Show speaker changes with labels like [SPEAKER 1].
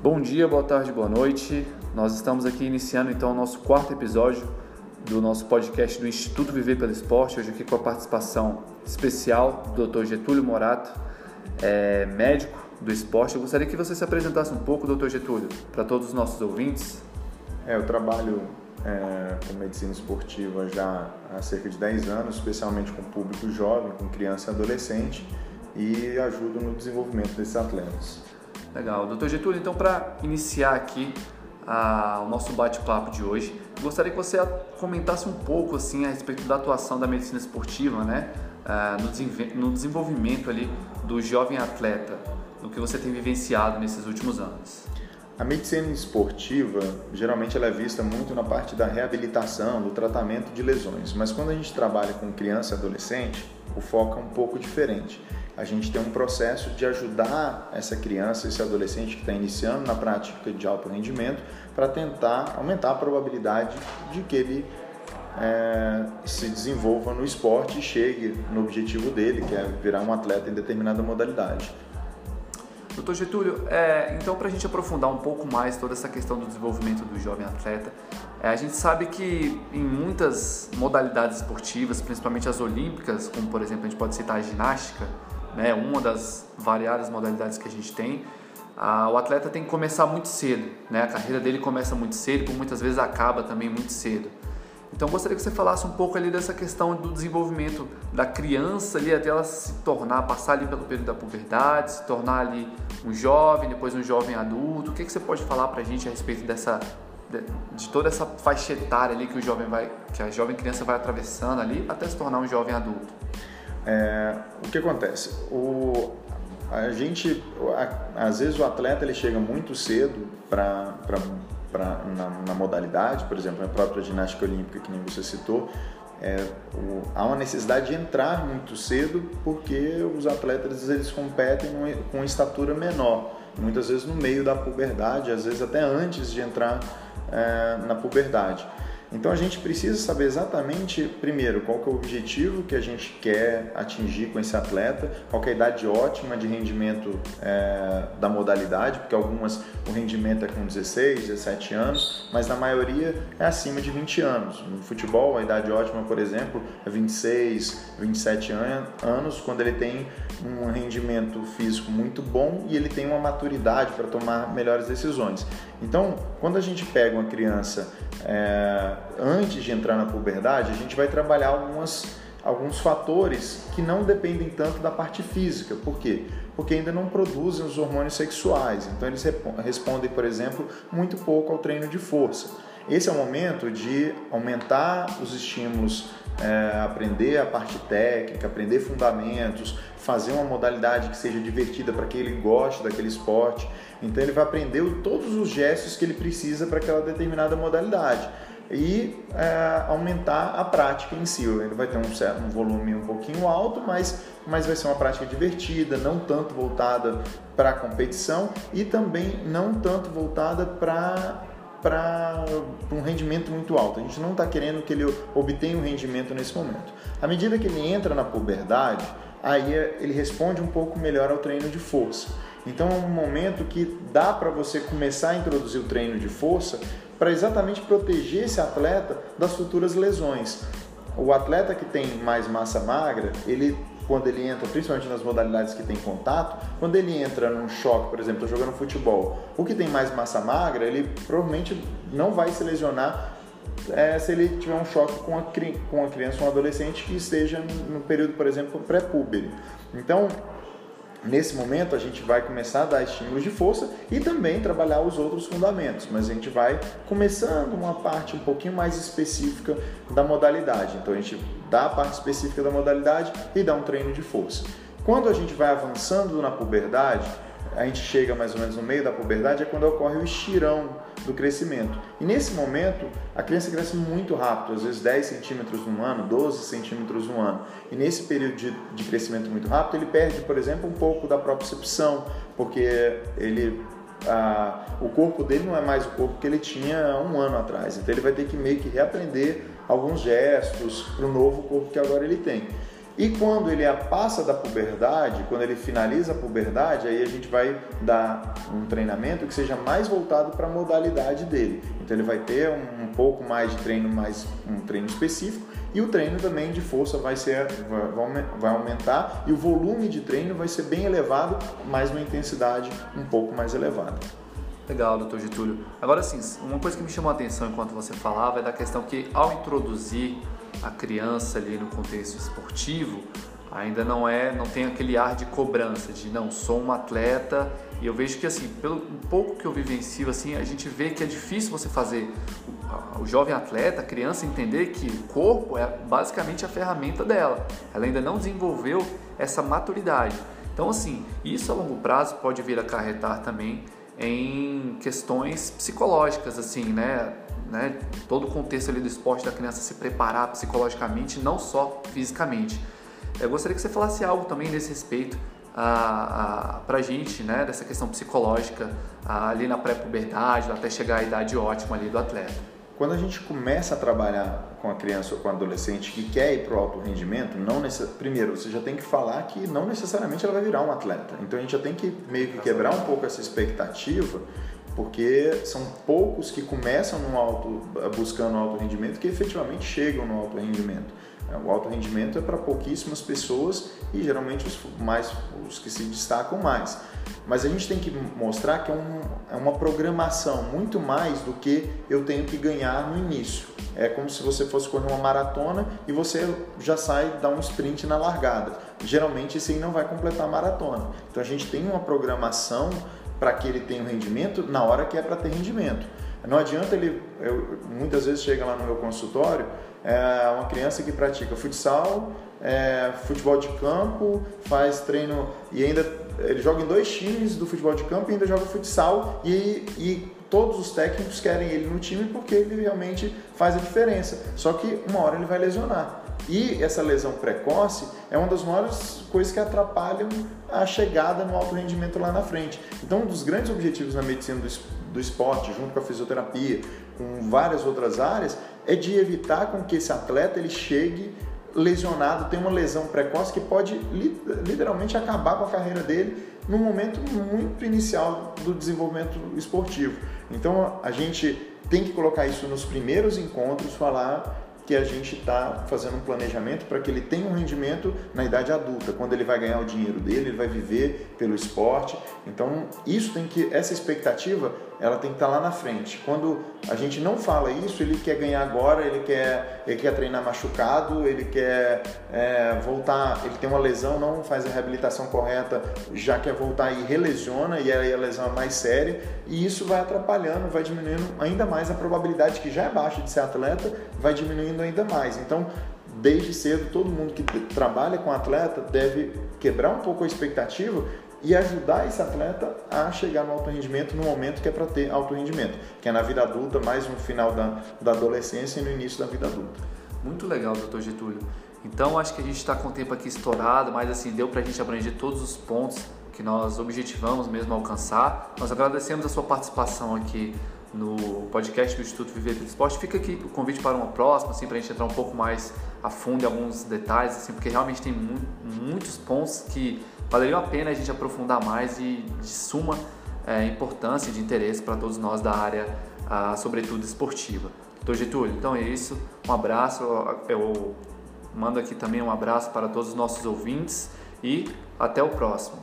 [SPEAKER 1] Bom dia, boa tarde, boa noite. Nós estamos aqui iniciando então o nosso quarto episódio do nosso podcast do Instituto Viver pelo Esporte, hoje aqui com a participação especial do Dr. Getúlio Morato, é, médico do esporte. Eu gostaria que você se apresentasse um pouco, Dr. Getúlio, para todos os nossos ouvintes.
[SPEAKER 2] É, eu trabalho é, com medicina esportiva já há cerca de 10 anos, especialmente com público jovem, com criança e adolescente, e ajudo no desenvolvimento desses atletas.
[SPEAKER 1] Legal. Doutor Getúlio, então para iniciar aqui a, o nosso bate-papo de hoje, gostaria que você comentasse um pouco assim a respeito da atuação da medicina esportiva, né, no, no desenvolvimento ali do jovem atleta, no que você tem vivenciado nesses últimos anos.
[SPEAKER 2] A medicina esportiva, geralmente ela é vista muito na parte da reabilitação, do tratamento de lesões, mas quando a gente trabalha com criança e adolescente, o foco é um pouco diferente. A gente tem um processo de ajudar essa criança, esse adolescente que está iniciando na prática de alto rendimento, para tentar aumentar a probabilidade de que ele é, se desenvolva no esporte e chegue no objetivo dele, que é virar um atleta em determinada modalidade.
[SPEAKER 1] Doutor Getúlio, é, então para a gente aprofundar um pouco mais toda essa questão do desenvolvimento do jovem atleta, é, a gente sabe que em muitas modalidades esportivas, principalmente as olímpicas, como por exemplo a gente pode citar a ginástica, né, uma das variadas modalidades que a gente tem, a, o atleta tem que começar muito cedo, né, a carreira dele começa muito cedo, por muitas vezes acaba também muito cedo. Então gostaria que você falasse um pouco ali dessa questão do desenvolvimento da criança ali até ela se tornar, passar ali pelo período da puberdade, se tornar ali um jovem, depois um jovem adulto. O que, que você pode falar para a gente a respeito dessa de, toda essa faixa etária ali que o jovem vai, que a jovem criança vai atravessando ali até se tornar um jovem adulto?
[SPEAKER 2] É, o que acontece? O, a gente, a, às vezes o atleta ele chega muito cedo para na, na, modalidade, por exemplo, na própria ginástica olímpica, que nem você citou, é, o, há uma necessidade de entrar muito cedo porque os atletas eles competem com estatura menor, muitas vezes no meio da puberdade, às vezes até antes de entrar é, na puberdade. Então a gente precisa saber exatamente, primeiro, qual é o objetivo que a gente quer atingir com esse atleta, qual é a idade ótima de rendimento é, da modalidade, porque algumas o rendimento é com 16, 17 anos, mas na maioria é acima de 20 anos. No futebol, a idade ótima, por exemplo, é 26, 27 anos, quando ele tem um rendimento físico muito bom e ele tem uma maturidade para tomar melhores decisões. Então, quando a gente pega uma criança é, antes de entrar na puberdade, a gente vai trabalhar algumas, alguns fatores que não dependem tanto da parte física. Por quê? Porque ainda não produzem os hormônios sexuais. Então, eles respondem, por exemplo, muito pouco ao treino de força. Esse é o momento de aumentar os estímulos, é, aprender a parte técnica, aprender fundamentos, fazer uma modalidade que seja divertida para que ele goste daquele esporte. Então ele vai aprender todos os gestos que ele precisa para aquela determinada modalidade e é, aumentar a prática em si. Ele vai ter um, um volume um pouquinho alto, mas, mas vai ser uma prática divertida, não tanto voltada para a competição e também não tanto voltada para para um rendimento muito alto. A gente não está querendo que ele obtenha um rendimento nesse momento. À medida que ele entra na puberdade, aí ele responde um pouco melhor ao treino de força. Então é um momento que dá para você começar a introduzir o treino de força para exatamente proteger esse atleta das futuras lesões. O atleta que tem mais massa magra, ele quando ele entra, principalmente nas modalidades que tem contato, quando ele entra num choque, por exemplo, jogando futebol, o que tem mais massa magra, ele provavelmente não vai se lesionar é, se ele tiver um choque com a, com a criança ou um adolescente que esteja no período, por exemplo, pré-púbere. Então, Nesse momento a gente vai começar a dar estímulos de força e também trabalhar os outros fundamentos, mas a gente vai começando uma parte um pouquinho mais específica da modalidade. Então a gente dá a parte específica da modalidade e dá um treino de força. Quando a gente vai avançando na puberdade, a gente chega mais ou menos no meio da puberdade, é quando ocorre o estirão do crescimento. E nesse momento, a criança cresce muito rápido, às vezes 10 centímetros no ano, 12 centímetros no ano. E nesse período de, de crescimento muito rápido, ele perde, por exemplo, um pouco da propriocepção, porque ele ah, o corpo dele não é mais o corpo que ele tinha um ano atrás. Então ele vai ter que meio que reaprender alguns gestos para o novo corpo que agora ele tem. E quando ele passa da puberdade, quando ele finaliza a puberdade, aí a gente vai dar um treinamento que seja mais voltado para a modalidade dele. Então ele vai ter um, um, pouco mais de treino, mais um treino específico, e o treino também de força vai ser vai, vai aumentar e o volume de treino vai ser bem elevado, mas uma intensidade um pouco mais elevada.
[SPEAKER 1] Legal, doutor Getúlio. Agora sim, uma coisa que me chamou a atenção enquanto você falava é da questão que ao introduzir a criança ali no contexto esportivo, ainda não é, não tem aquele ar de cobrança de não sou um atleta e eu vejo que assim, pelo pouco que eu vivencio assim, a gente vê que é difícil você fazer o, o jovem atleta, a criança entender que o corpo é basicamente a ferramenta dela. Ela ainda não desenvolveu essa maturidade. Então assim, isso a longo prazo pode vir a acarretar também em questões psicológicas, assim, né? Né? Todo o contexto ali do esporte da criança se preparar psicologicamente, não só fisicamente. Eu gostaria que você falasse algo também nesse respeito a, a, gente, né? Dessa questão psicológica a, ali na pré-puberdade, até chegar à idade ótima ali do atleta.
[SPEAKER 2] Quando a gente começa a trabalhar com a criança ou com o adolescente que quer ir para o alto rendimento, não necess... primeiro você já tem que falar que não necessariamente ela vai virar um atleta. Então a gente já tem que meio que quebrar um pouco essa expectativa, porque são poucos que começam no alto buscando alto rendimento que efetivamente chegam no alto rendimento. É, o alto rendimento é para pouquíssimas pessoas e geralmente os mais os que se destacam mais. Mas a gente tem que mostrar que é, um, é uma programação muito mais do que eu tenho que ganhar no início. É como se você fosse correr uma maratona e você já sai dar um sprint na largada. Geralmente esse aí não vai completar a maratona. Então a gente tem uma programação para que ele tenha um rendimento na hora que é para ter rendimento. Não adianta ele, eu, muitas vezes chega lá no meu consultório, é uma criança que pratica futsal, é, futebol de campo, faz treino e ainda ele joga em dois times do futebol de campo e ainda joga futsal e, e todos os técnicos querem ele no time porque ele realmente faz a diferença. Só que uma hora ele vai lesionar. E essa lesão precoce é uma das maiores coisas que atrapalham a chegada no alto rendimento lá na frente. Então, um dos grandes objetivos na medicina do, esporte, junto com a fisioterapia, com várias outras áreas, é de evitar com que esse atleta ele chegue lesionado, tenha uma lesão precoce que pode literalmente acabar com a carreira dele num momento muito inicial do desenvolvimento esportivo. Então a gente tem que colocar isso nos primeiros encontros, falar que a gente está fazendo um planejamento para que ele tenha um rendimento na idade adulta, quando ele vai ganhar o dinheiro dele, ele vai viver pelo esporte. Então, isso tem que essa expectativa, ela tem que estar tá lá na frente. Quando a gente não fala isso, ele quer ganhar agora, ele quer, ele quer treinar machucado, ele quer é, voltar, ele tem uma lesão, não faz a reabilitação correta, já quer voltar e relesiona, e aí a lesão é mais séria, e isso vai atrapalhando, vai diminuindo ainda mais a probabilidade que já é baixa de ser atleta, vai diminuindo ainda mais. Então, desde cedo, todo mundo que trabalha com atleta deve quebrar um pouco a expectativa e ajudar esse atleta a chegar no alto rendimento no momento que é para ter alto rendimento, que é na vida adulta, mais no final da, da adolescência e no início da vida adulta.
[SPEAKER 1] Muito legal, doutor Getúlio. Então acho que a gente está com o tempo aqui estourado, mas assim deu para a gente abranger todos os pontos que nós objetivamos mesmo alcançar. Nós agradecemos a sua participação aqui no podcast do Instituto Viver pelo Esporte. Fica aqui o convite para uma próxima, assim, para a gente entrar um pouco mais a fundo em alguns detalhes, assim, porque realmente tem mu muitos pontos que valeriam a pena a gente aprofundar mais e de suma é, importância e de interesse para todos nós da área, a, sobretudo esportiva. Doutor Getúlio, então é isso. Um abraço. Eu mando aqui também um abraço para todos os nossos ouvintes e até o próximo.